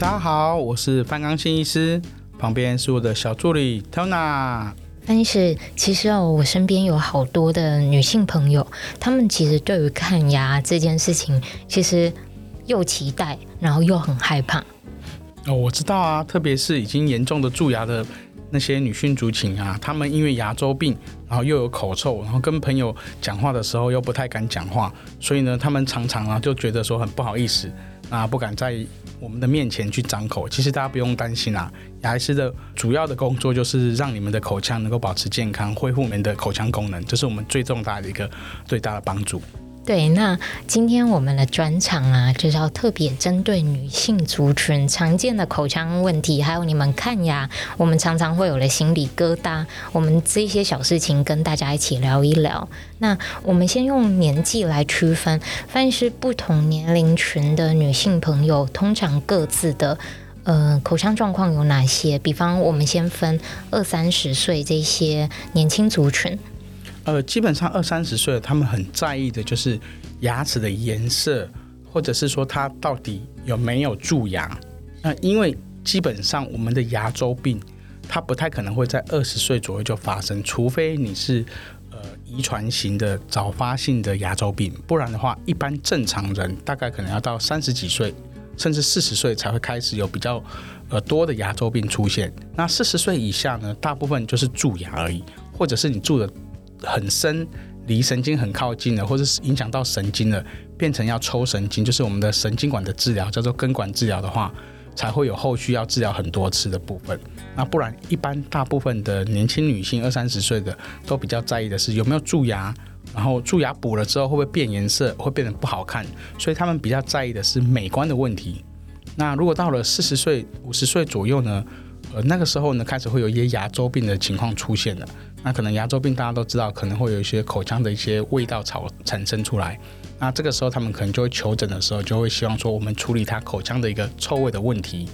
大家好，我是范刚新医师，旁边是我的小助理 Tona。但是其实哦，我身边有好多的女性朋友，她们其实对于看牙这件事情，其实又期待，然后又很害怕。哦，我知道啊，特别是已经严重的蛀牙的那些女性族群啊，她们因为牙周病，然后又有口臭，然后跟朋友讲话的时候又不太敢讲话，所以呢，她们常常啊就觉得说很不好意思，啊不敢在我们的面前去张口。其实大家不用担心啊，牙医师的主要的工作就是让你们的口腔能够保持健康，恢复你们的口腔功能，这是我们最重大的一个最大的帮助。对，那今天我们的专场啊，就是要特别针对女性族群常见的口腔问题，还有你们看牙，我们常常会有的心理疙瘩，我们这些小事情跟大家一起聊一聊。那我们先用年纪来区分，凡是不同年龄群的女性朋友，通常各自的呃口腔状况有哪些？比方，我们先分二三十岁这些年轻族群。呃，基本上二三十岁，他们很在意的就是牙齿的颜色，或者是说它到底有没有蛀牙。那因为基本上我们的牙周病，它不太可能会在二十岁左右就发生，除非你是呃遗传型的早发性的牙周病，不然的话，一般正常人大概可能要到三十几岁，甚至四十岁才会开始有比较呃多的牙周病出现。那四十岁以下呢，大部分就是蛀牙而已，或者是你蛀的。很深，离神经很靠近了，或者是影响到神经了，变成要抽神经，就是我们的神经管的治疗，叫做根管治疗的话，才会有后续要治疗很多次的部分。那不然，一般大部分的年轻女性二三十岁的，都比较在意的是有没有蛀牙，然后蛀牙补了之后会不会变颜色，会变得不好看，所以他们比较在意的是美观的问题。那如果到了四十岁、五十岁左右呢？呃，那个时候呢，开始会有一些牙周病的情况出现了。那可能牙周病大家都知道，可能会有一些口腔的一些味道产产生出来。那这个时候他们可能就会求诊的时候，就会希望说我们处理他口腔的一个臭味的问题。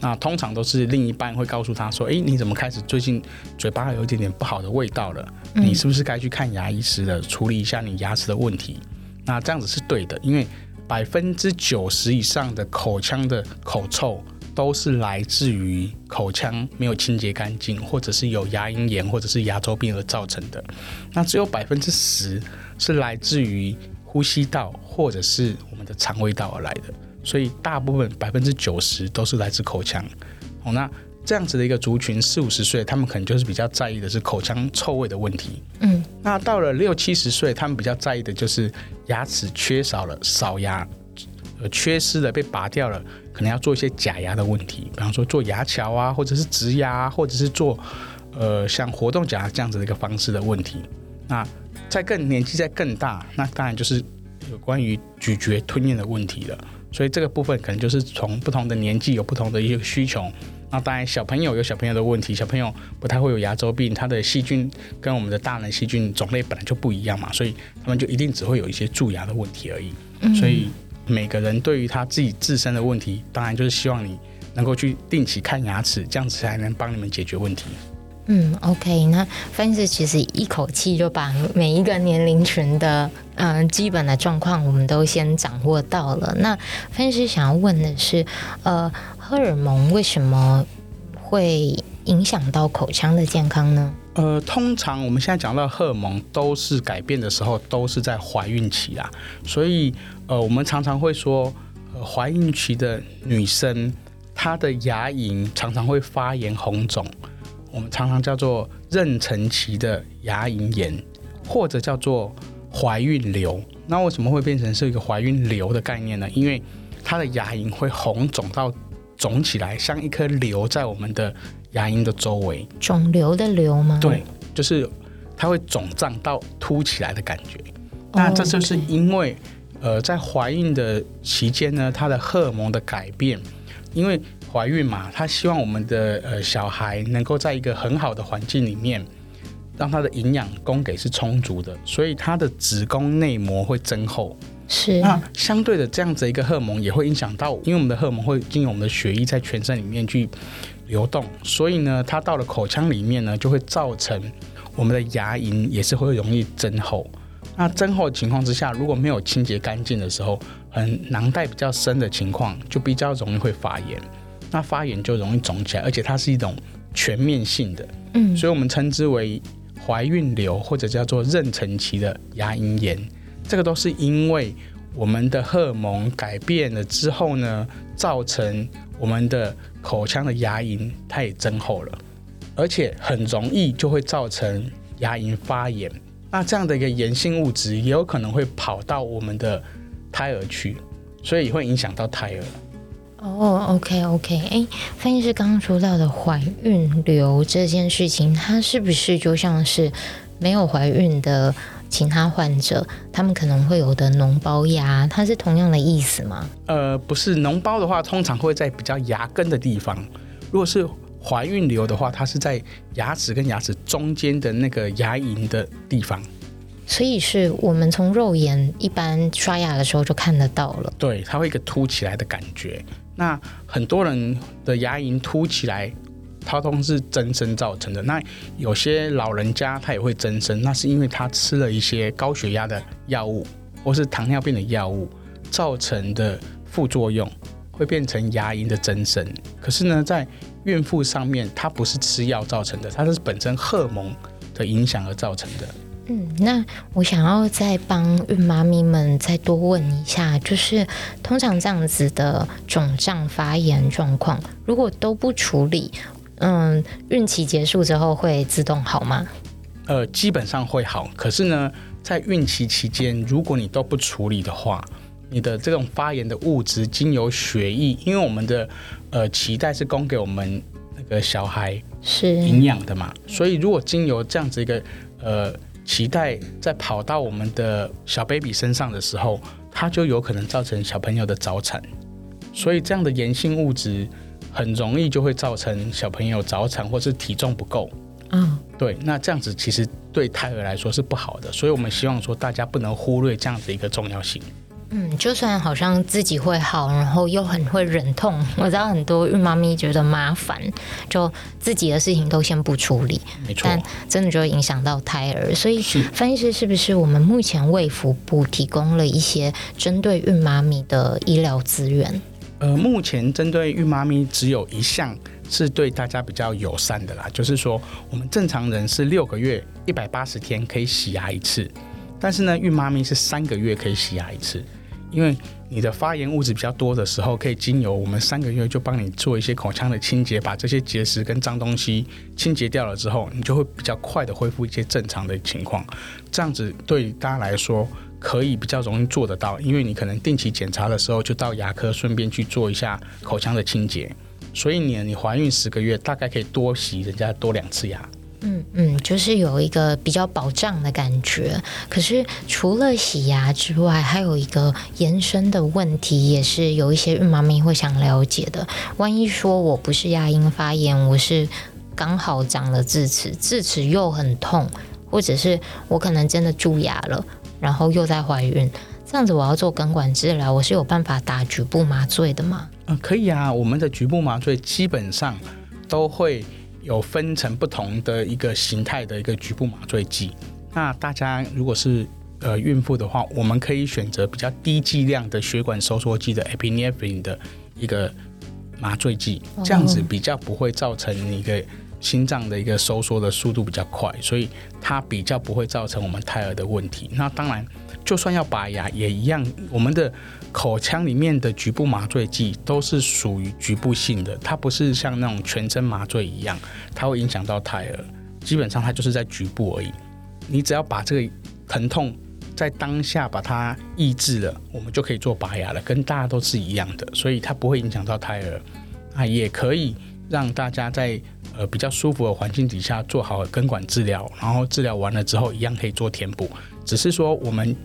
那通常都是另一半会告诉他说：“诶，你怎么开始最近嘴巴有一点点不好的味道了？你是不是该去看牙医师了，处理一下你牙齿的问题？”那这样子是对的，因为百分之九十以上的口腔的口臭。都是来自于口腔没有清洁干净，或者是有牙龈炎，或者是牙周病而造成的。那只有百分之十是来自于呼吸道或者是我们的肠胃道而来的。所以大部分百分之九十都是来自口腔。哦，那这样子的一个族群，四五十岁，他们可能就是比较在意的是口腔臭味的问题。嗯，那到了六七十岁，他们比较在意的就是牙齿缺少了，少牙，呃，缺失了被拔掉了。可能要做一些假牙的问题，比方说做牙桥啊，或者是植牙，或者是做呃像活动假牙这样子的一个方式的问题。那在更年纪在更大，那当然就是有关于咀嚼吞咽的问题了。所以这个部分可能就是从不同的年纪有不同的一个需求。那当然小朋友有小朋友的问题，小朋友不太会有牙周病，他的细菌跟我们的大人细菌种类本来就不一样嘛，所以他们就一定只会有一些蛀牙的问题而已。所以。每个人对于他自己自身的问题，当然就是希望你能够去定期看牙齿，这样子才能帮你们解决问题。嗯，OK，那范医师其实一口气就把每一个年龄群的嗯、基本的状况，我们都先掌握到了。那范医师想要问的是，呃，荷尔蒙为什么会影响到口腔的健康呢？呃，通常我们现在讲到荷尔蒙都是改变的时候，都是在怀孕期啦，所以呃，我们常常会说，呃，怀孕期的女生她的牙龈常常会发炎红肿，我们常常叫做妊娠期的牙龈炎，或者叫做怀孕瘤。那为什么会变成是一个怀孕瘤的概念呢？因为她的牙龈会红肿到肿起来，像一颗瘤在我们的。牙龈的周围，肿瘤的瘤吗？对，就是它会肿胀到凸起来的感觉。那这就是因为，呃，在怀孕的期间呢，它的荷尔蒙的改变，因为怀孕嘛，她希望我们的呃小孩能够在一个很好的环境里面，让他的营养供给是充足的，所以他的子宫内膜会增厚。是。那相对的，这样子一个荷尔蒙也会影响到，因为我们的荷尔蒙会经由我们的血液在全身里面去。流动，所以呢，它到了口腔里面呢，就会造成我们的牙龈也是会容易增厚。那增厚的情况之下，如果没有清洁干净的时候，很囊袋比较深的情况，就比较容易会发炎。那发炎就容易肿起来，而且它是一种全面性的，嗯，所以我们称之为怀孕瘤或者叫做妊娠期的牙龈炎，这个都是因为我们的荷尔蒙改变了之后呢，造成我们的口腔的牙龈它也增厚了，而且很容易就会造成牙龈发炎。那这样的一个炎性物质也有可能会跑到我们的胎儿去，所以会影响到胎儿。哦，OK，OK，哎，范医师刚刚说到的怀孕瘤这件事情，它是不是就像是没有怀孕的其他患者，他们可能会有的脓包牙，它是同样的意思吗？呃，不是，脓包的话，通常会在比较牙根的地方。如果是怀孕瘤的话，它是在牙齿跟牙齿中间的那个牙龈的地方。所以是我们从肉眼一般刷牙的时候就看得到了。对，它会一个凸起来的感觉。那很多人的牙龈凸起来，它都是增生造成的。那有些老人家他也会增生，那是因为他吃了一些高血压的药物或是糖尿病的药物造成的副作用，会变成牙龈的增生。可是呢，在孕妇上面，它不是吃药造成的，它是本身荷尔蒙的影响而造成的。嗯，那我想要再帮孕妈咪们再多问一下，就是通常这样子的肿胀发炎状况，如果都不处理，嗯，孕期结束之后会自动好吗？呃，基本上会好。可是呢，在孕期期间，如果你都不处理的话，你的这种发炎的物质经由血液，因为我们的呃脐带是供给我们那个小孩是营养的嘛，所以如果经由这样子一个呃。脐带在跑到我们的小 baby 身上的时候，它就有可能造成小朋友的早产，所以这样的炎性物质很容易就会造成小朋友早产或是体重不够。嗯，对，那这样子其实对胎儿来说是不好的，所以我们希望说大家不能忽略这样子一个重要性。嗯，就算好像自己会好，然后又很会忍痛，我知道很多孕妈咪觉得麻烦，就自己的事情都先不处理，没错，但真的就会影响到胎儿。所以，分析师是不是我们目前卫福部提供了一些针对孕妈咪的医疗资源？呃，目前针对孕妈咪只有一项是对大家比较友善的啦，就是说我们正常人是六个月一百八十天可以洗牙一次，但是呢，孕妈咪是三个月可以洗牙一次。因为你的发炎物质比较多的时候，可以经由我们三个月就帮你做一些口腔的清洁，把这些结石跟脏东西清洁掉了之后，你就会比较快的恢复一些正常的情况。这样子对大家来说可以比较容易做得到，因为你可能定期检查的时候就到牙科顺便去做一下口腔的清洁。所以你你怀孕十个月大概可以多洗人家多两次牙。嗯嗯，就是有一个比较保障的感觉。可是除了洗牙之外，还有一个延伸的问题，也是有一些孕妈咪会想了解的。万一说我不是牙龈发炎，我是刚好长了智齿，智齿又很痛，或者是我可能真的蛀牙了，然后又在怀孕，这样子我要做根管治疗，我是有办法打局部麻醉的吗？嗯，可以啊。我们的局部麻醉基本上都会。有分成不同的一个形态的一个局部麻醉剂。那大家如果是呃孕妇的话，我们可以选择比较低剂量的血管收缩剂的 epinephrine 的一个麻醉剂，这样子比较不会造成你一个心脏的一个收缩的速度比较快，所以它比较不会造成我们胎儿的问题。那当然，就算要拔牙也一样，我们的。口腔里面的局部麻醉剂都是属于局部性的，它不是像那种全身麻醉一样，它会影响到胎儿。基本上它就是在局部而已。你只要把这个疼痛在当下把它抑制了，我们就可以做拔牙了，跟大家都是一样的，所以它不会影响到胎儿。啊，也可以让大家在呃比较舒服的环境底下做好根管治疗，然后治疗完了之后一样可以做填补，只是说我们。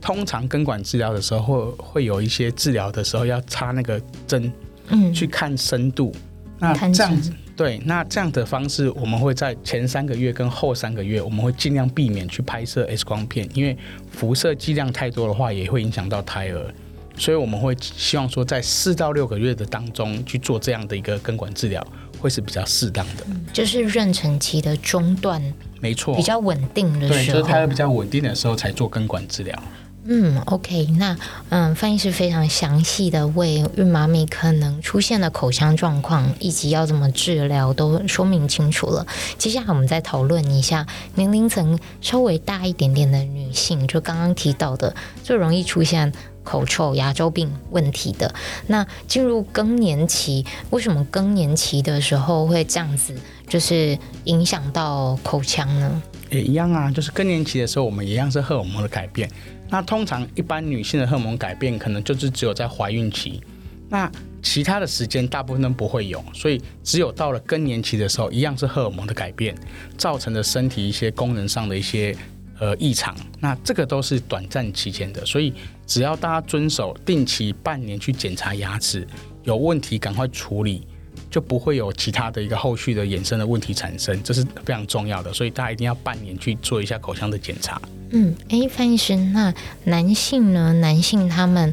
通常根管治疗的时候会会有一些治疗的时候要插那个针，嗯，去看深度。那这样子对，那这样的方式我们会在前三个月跟后三个月，我们会尽量避免去拍摄 X 光片，因为辐射剂量太多的话也会影响到胎儿，所以我们会希望说在四到六个月的当中去做这样的一个根管治疗，会是比较适当的。就是妊娠期的中段，没错，比较稳定的时候，对，就是胎儿比较稳定的时候才做根管治疗。嗯，OK，那嗯，翻译是非常详细的为孕妈咪可能出现的口腔状况以及要怎么治疗都说明清楚了。接下来我们再讨论一下年龄层稍微大一点点的女性，就刚刚提到的最容易出现口臭、牙周病问题的。那进入更年期，为什么更年期的时候会这样子，就是影响到口腔呢？也一样啊，就是更年期的时候，我们一样是荷尔蒙的改变。那通常一般女性的荷尔蒙改变，可能就是只有在怀孕期，那其他的时间大部分都不会有，所以只有到了更年期的时候，一样是荷尔蒙的改变造成的身体一些功能上的一些呃异常。那这个都是短暂期间的，所以只要大家遵守定期半年去检查牙齿，有问题赶快处理，就不会有其他的一个后续的衍生的问题产生，这是非常重要的。所以大家一定要半年去做一下口腔的检查。嗯，哎，范医生，那男性呢？男性他们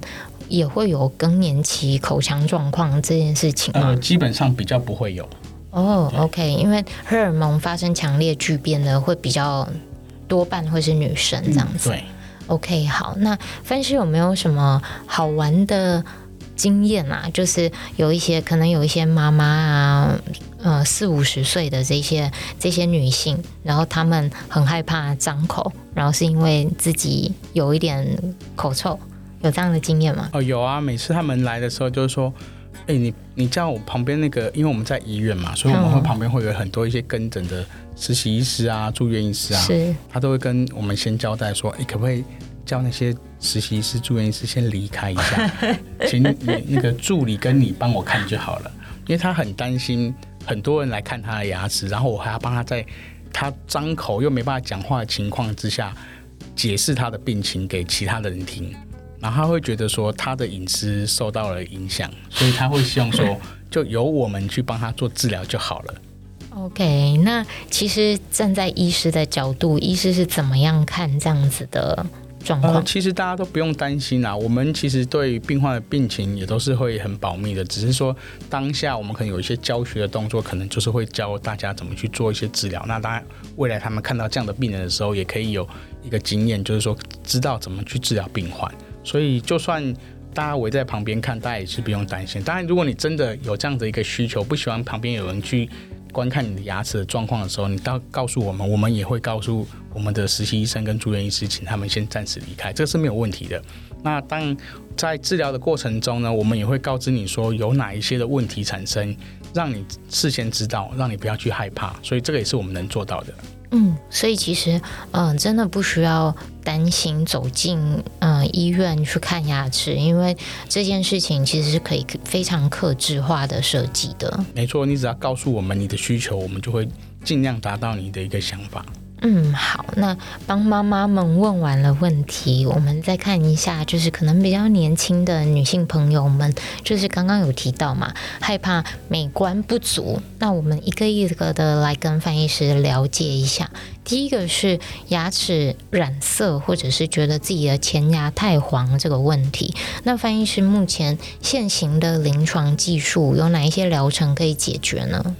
也会有更年期口腔状况这件事情吗？呃，基本上比较不会有。哦，OK，因为荷尔蒙发生强烈巨变的会比较多半会是女生这样子。嗯、对，OK，好，那范医师有没有什么好玩的经验啊？就是有一些可能有一些妈妈啊。呃，四五十岁的这些这些女性，然后她们很害怕张口，然后是因为自己有一点口臭，有这样的经验吗？哦，有啊，每次他们来的时候就是说，哎，你你叫我旁边那个，因为我们在医院嘛，所以我们会旁边会有很多一些跟诊的实习医师啊、住院医师啊，是，他都会跟我们先交代说，哎，可不可以叫那些实习医师、住院医师先离开一下，请你那个助理跟你帮我看就好了，因为他很担心。很多人来看他的牙齿，然后我还要帮他在他张口又没办法讲话的情况之下，解释他的病情给其他的人听，然后他会觉得说他的隐私受到了影响，所以他会希望说就由我们去帮他做治疗就好了。OK，那其实站在医师的角度，医师是怎么样看这样子的？呃，其实大家都不用担心啦。我们其实对病患的病情也都是会很保密的，只是说当下我们可能有一些教学的动作，可能就是会教大家怎么去做一些治疗。那当然，未来他们看到这样的病人的时候，也可以有一个经验，就是说知道怎么去治疗病患。所以，就算大家围在旁边看，大家也是不用担心。当然，如果你真的有这样的一个需求，不喜欢旁边有人去。观看你的牙齿的状况的时候，你到告诉我们，我们也会告诉我们的实习医生跟住院医师，请他们先暂时离开，这是没有问题的。那当在治疗的过程中呢，我们也会告知你说有哪一些的问题产生，让你事先知道，让你不要去害怕。所以这个也是我们能做到的。嗯，所以其实，嗯、真的不需要担心走进嗯、医院去看牙齿，因为这件事情其实是可以非常克制化的设计的。没错，你只要告诉我们你的需求，我们就会尽量达到你的一个想法。嗯，好，那帮妈妈们问完了问题，我们再看一下，就是可能比较年轻的女性朋友们，就是刚刚有提到嘛，害怕美观不足，那我们一个一个的来跟范医师了解一下。第一个是牙齿染色，或者是觉得自己的前牙太黄这个问题，那范医师目前现行的临床技术有哪一些疗程可以解决呢？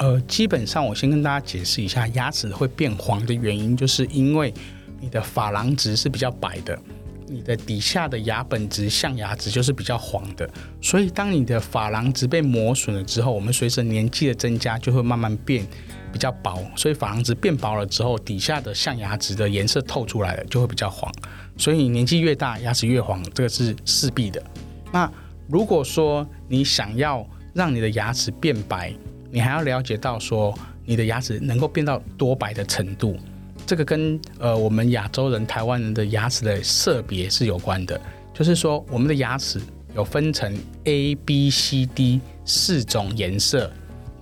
呃，基本上我先跟大家解释一下，牙齿会变黄的原因，就是因为你的珐琅质是比较白的，你的底下的牙本质象牙质就是比较黄的，所以当你的珐琅质被磨损了之后，我们随着年纪的增加，就会慢慢变比较薄，所以珐琅质变薄了之后，底下的象牙质的颜色透出来了，就会比较黄，所以年纪越大，牙齿越黄，这个是势必的。那如果说你想要让你的牙齿变白，你还要了解到说，你的牙齿能够变到多白的程度，这个跟呃我们亚洲人、台湾人的牙齿的色别是有关的。就是说，我们的牙齿有分成 A、B、C、D 四种颜色。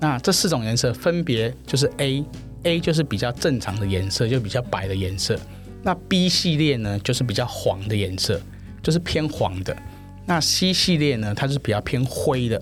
那这四种颜色分别就是 A，A 就是比较正常的颜色，就比较白的颜色。那 B 系列呢，就是比较黄的颜色，就是偏黄的。那 C 系列呢，它是比较偏灰的，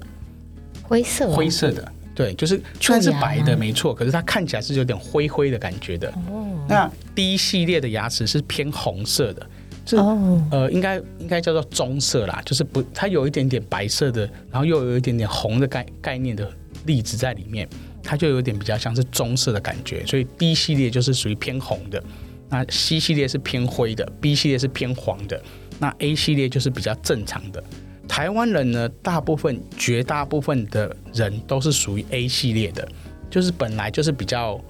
灰色，灰色的。对，就是虽然是白的，没错，可是它看起来是有点灰灰的感觉的。哦。那 D 系列的牙齿是偏红色的，是、哦、呃，应该应该叫做棕色啦，就是不，它有一点点白色的，然后又有一点点红的概概念的粒子在里面，它就有点比较像是棕色的感觉，所以 D 系列就是属于偏红的。那 C 系列是偏灰的，B 系列是偏黄的，那 A 系列就是比较正常的。台湾人呢，大部分绝大部分的人都是属于 A 系列的，就是本来就是比较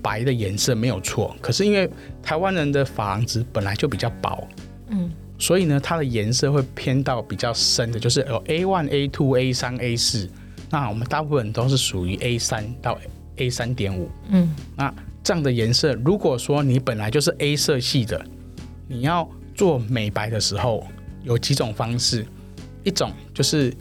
白的颜色没有错。可是因为台湾人的珐琅质本来就比较薄，嗯，所以呢，它的颜色会偏到比较深的，就是有 A one、A two、A 三、A 四。那我们大部分人都是属于 A 三到 A 三点五，嗯，那这样的颜色，如果说你本来就是 A 色系的，你要做美白的时候，有几种方式。一种就是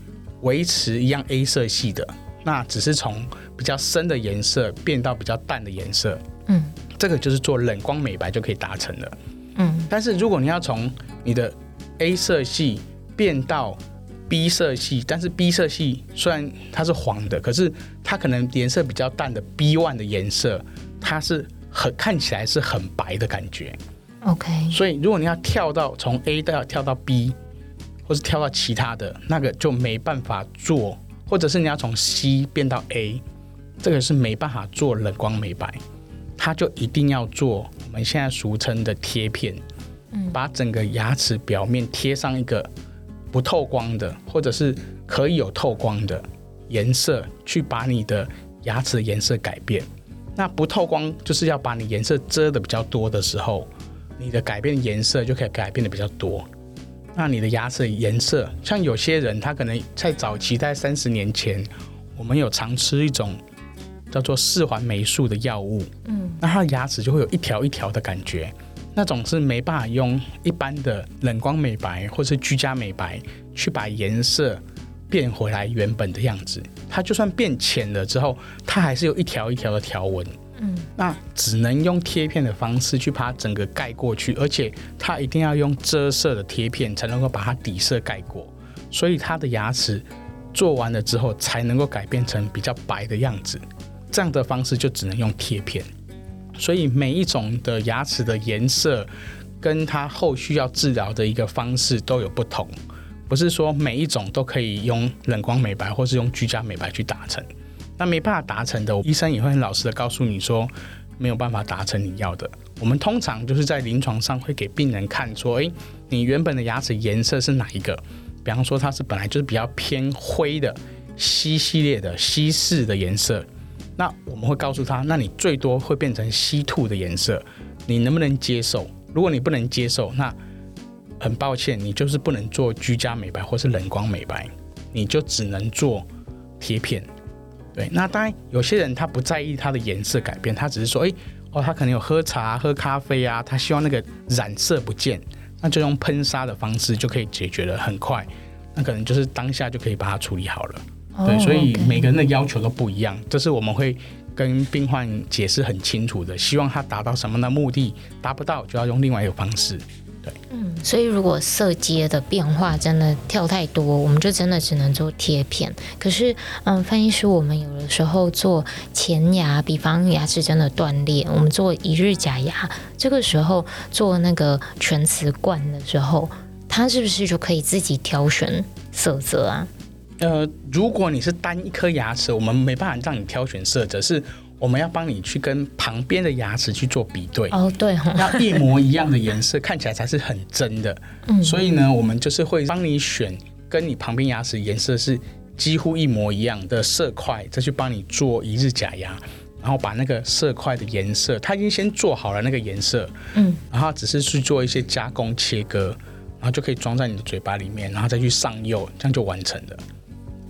维持一样 A 色系的，那只是从比较深的颜色变到比较淡的颜色，嗯，这个就是做冷光美白就可以达成了，嗯。但是如果你要从你的 A 色系变到 B 色系，但是 B 色系虽然它是黄的，可是它可能颜色比较淡的 B one 的颜色，它是很看起来是很白的感觉，OK。所以如果你要跳到从 A 到跳到 B。或是跳到其他的那个就没办法做，或者是你要从 C 变到 A，这个是没办法做冷光美白，它就一定要做我们现在俗称的贴片，嗯，把整个牙齿表面贴上一个不透光的，或者是可以有透光的颜色，去把你的牙齿的颜色改变。那不透光就是要把你颜色遮的比较多的时候，你的改变颜色就可以改变的比较多。那你的牙齿颜色，像有些人他可能在早期，在三十年前，我们有常吃一种叫做四环霉素的药物，嗯，那他的牙齿就会有一条一条的感觉，那种是没办法用一般的冷光美白或是居家美白去把颜色变回来原本的样子，它就算变浅了之后，它还是有一条一条的条纹。嗯，那只能用贴片的方式去把它整个盖过去，而且它一定要用遮色的贴片才能够把它底色盖过，所以它的牙齿做完了之后才能够改变成比较白的样子。这样的方式就只能用贴片，所以每一种的牙齿的颜色跟它后续要治疗的一个方式都有不同，不是说每一种都可以用冷光美白或是用居家美白去达成。那没办法达成的，医生也会很老实的告诉你说，没有办法达成你要的。我们通常就是在临床上会给病人看说，诶，你原本的牙齿颜色是哪一个？比方说它是本来就是比较偏灰的 C 系列的 C 四的颜色，那我们会告诉他，那你最多会变成 C two 的颜色，你能不能接受？如果你不能接受，那很抱歉，你就是不能做居家美白或是冷光美白，你就只能做贴片。对，那当然有些人他不在意它的颜色改变，他只是说，哎，哦，他可能有喝茶、喝咖啡啊，他希望那个染色不见，那就用喷砂的方式就可以解决了，很快，那可能就是当下就可以把它处理好了。Oh, 对，所以每个人的要求都不一样，这是我们会跟病患解释很清楚的，希望他达到什么的目的，达不到就要用另外一个方式。对，嗯，所以如果色阶的变化真的跳太多，我们就真的只能做贴片。可是，嗯，翻译师，我们有的时候做前牙，比方牙齿真的断裂，我们做一日假牙，这个时候做那个全瓷冠的时候，它是不是就可以自己挑选色泽啊？呃，如果你是单一颗牙齿，我们没办法让你挑选色泽，是。我们要帮你去跟旁边的牙齿去做比对哦，对，要一模一样的颜色，看起来才是很真的。嗯，所以呢，我们就是会帮你选跟你旁边牙齿颜色是几乎一模一样的色块，再去帮你做一日假牙，然后把那个色块的颜色，它已经先做好了那个颜色，嗯，然后只是去做一些加工切割，然后就可以装在你的嘴巴里面，然后再去上釉，这样就完成了。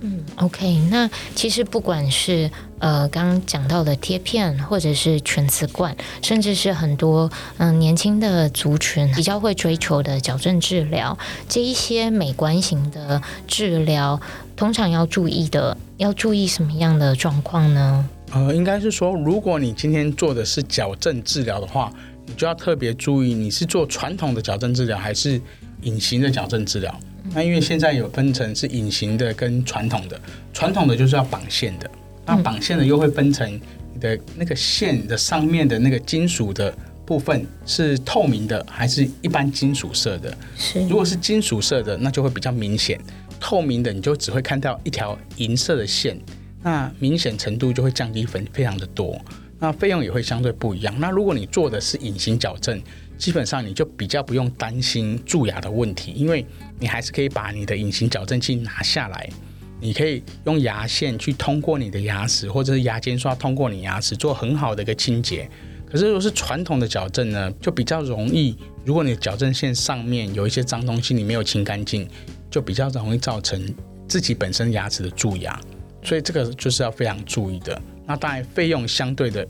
嗯，OK，那其实不管是呃刚刚讲到的贴片，或者是全瓷冠，甚至是很多嗯、呃、年轻的族群比较会追求的矫正治疗，这一些美观型的治疗，通常要注意的，要注意什么样的状况呢？呃，应该是说，如果你今天做的是矫正治疗的话，你就要特别注意，你是做传统的矫正治疗还是隐形的矫正治疗。那因为现在有分成是隐形的跟传统的，传统的就是要绑线的，那绑线的又会分成你的那个线的上面的那个金属的部分是透明的还是一般金属色的？是，如果是金属色的，那就会比较明显；透明的你就只会看到一条银色的线，那明显程度就会降低分非常的多。那费用也会相对不一样。那如果你做的是隐形矫正，基本上你就比较不用担心蛀牙的问题，因为你还是可以把你的隐形矫正器拿下来，你可以用牙线去通过你的牙齿，或者是牙间刷通过你牙齿做很好的一个清洁。可是如果是传统的矫正呢，就比较容易，如果你的矫正线上面有一些脏东西，你没有清干净，就比较容易造成自己本身牙齿的蛀牙。所以这个就是要非常注意的。那当然费用相对的，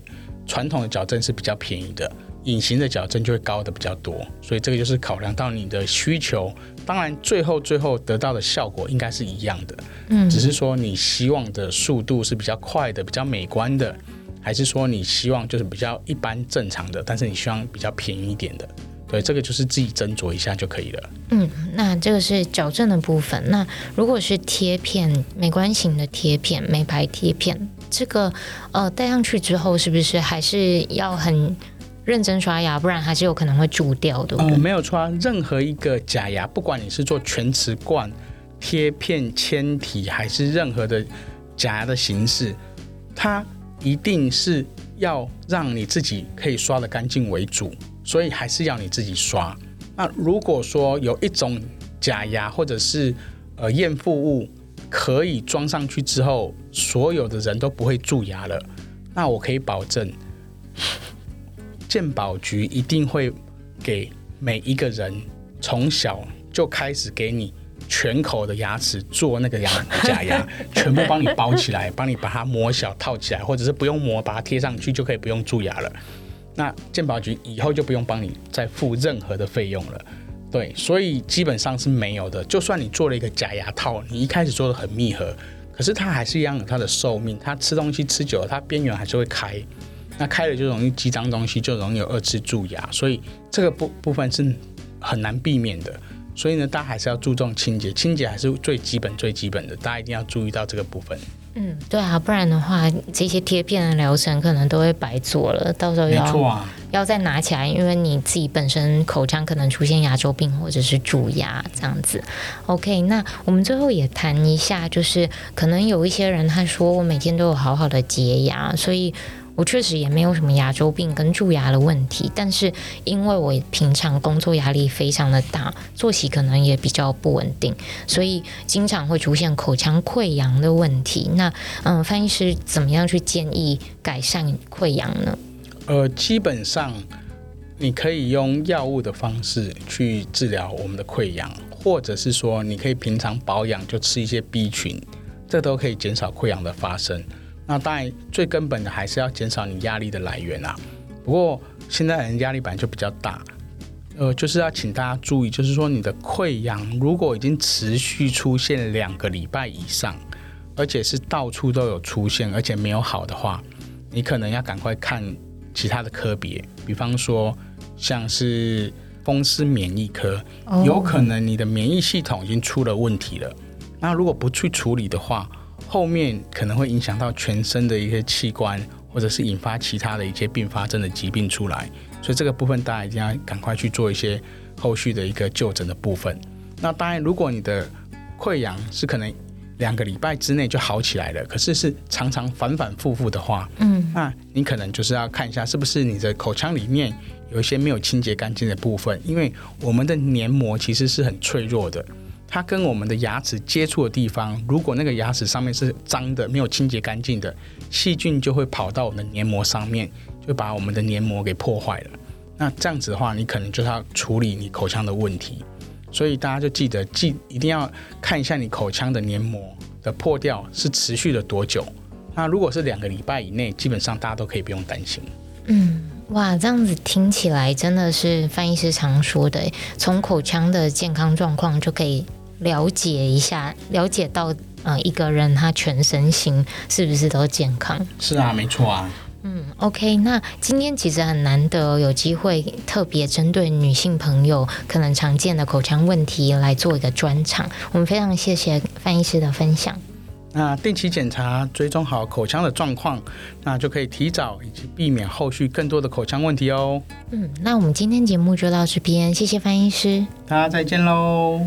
传统的矫正是比较便宜的。隐形的矫正就会高的比较多，所以这个就是考量到你的需求。当然，最后最后得到的效果应该是一样的，嗯，只是说你希望的速度是比较快的、比较美观的，还是说你希望就是比较一般正常的，但是你希望比较便宜一点的。对，这个就是自己斟酌一下就可以了。嗯，那这个是矫正的部分。那如果是贴片、美观型的贴片、美白贴片，这个呃戴上去之后，是不是还是要很认真刷牙，不然还是有可能会蛀掉的。哦，没有错，任何一个假牙，不管你是做全瓷冠、贴片、纤体，还是任何的假牙的形式，它一定是要让你自己可以刷得干净为主，所以还是要你自己刷。那如果说有一种假牙或者是呃赝复物可以装上去之后，所有的人都不会蛀牙了，那我可以保证。健保局一定会给每一个人从小就开始给你全口的牙齿做那个牙假牙，全部帮你包起来，帮你把它磨小套起来，或者是不用磨，把它贴上去就可以不用蛀牙了。那健保局以后就不用帮你再付任何的费用了。对，所以基本上是没有的。就算你做了一个假牙套，你一开始做的很密合，可是它还是一样有它的寿命，它吃东西吃久了，它边缘还是会开。那开了就容易积脏东西，就容易有二次蛀牙，所以这个部部分是很难避免的。所以呢，大家还是要注重清洁，清洁还是最基本最基本的，大家一定要注意到这个部分。嗯，对啊，不然的话，这些贴片的疗程可能都会白做了，到时候要、啊、要再拿起来，因为你自己本身口腔可能出现牙周病或者是蛀牙这样子。OK，那我们最后也谈一下，就是可能有一些人他说我每天都有好好的洁牙，所以。我确实也没有什么牙周病跟蛀牙的问题，但是因为我平常工作压力非常的大，作息可能也比较不稳定，所以经常会出现口腔溃疡的问题。那嗯，翻译师怎么样去建议改善溃疡呢？呃，基本上你可以用药物的方式去治疗我们的溃疡，或者是说你可以平常保养就吃一些 B 群，这都可以减少溃疡的发生。那当然，最根本的还是要减少你压力的来源啊。不过现在人压力本来就比较大，呃，就是要请大家注意，就是说你的溃疡如果已经持续出现两个礼拜以上，而且是到处都有出现，而且没有好的话，你可能要赶快看其他的科别，比方说像是风湿免疫科，有可能你的免疫系统已经出了问题了。那如果不去处理的话，后面可能会影响到全身的一些器官，或者是引发其他的一些并发症的疾病出来，所以这个部分大家一定要赶快去做一些后续的一个就诊的部分。那当然，如果你的溃疡是可能两个礼拜之内就好起来了，可是是常常反反复复的话，嗯，那你可能就是要看一下是不是你的口腔里面有一些没有清洁干净的部分，因为我们的黏膜其实是很脆弱的。它跟我们的牙齿接触的地方，如果那个牙齿上面是脏的，没有清洁干净的，细菌就会跑到我们的黏膜上面，就把我们的黏膜给破坏了。那这样子的话，你可能就是要处理你口腔的问题。所以大家就记得记一定要看一下你口腔的黏膜的破掉是持续了多久。那如果是两个礼拜以内，基本上大家都可以不用担心。嗯，哇，这样子听起来真的是范医师常说的，从口腔的健康状况就可以。了解一下，了解到呃一个人他全身心是不是都健康？是啊，没错啊。嗯，OK，那今天其实很难得有机会特别针对女性朋友可能常见的口腔问题来做一个专场。我们非常谢谢范医师的分享。那定期检查，追踪好口腔的状况，那就可以提早以及避免后续更多的口腔问题哦。嗯，那我们今天节目就到这边，谢谢范医师，大家再见喽。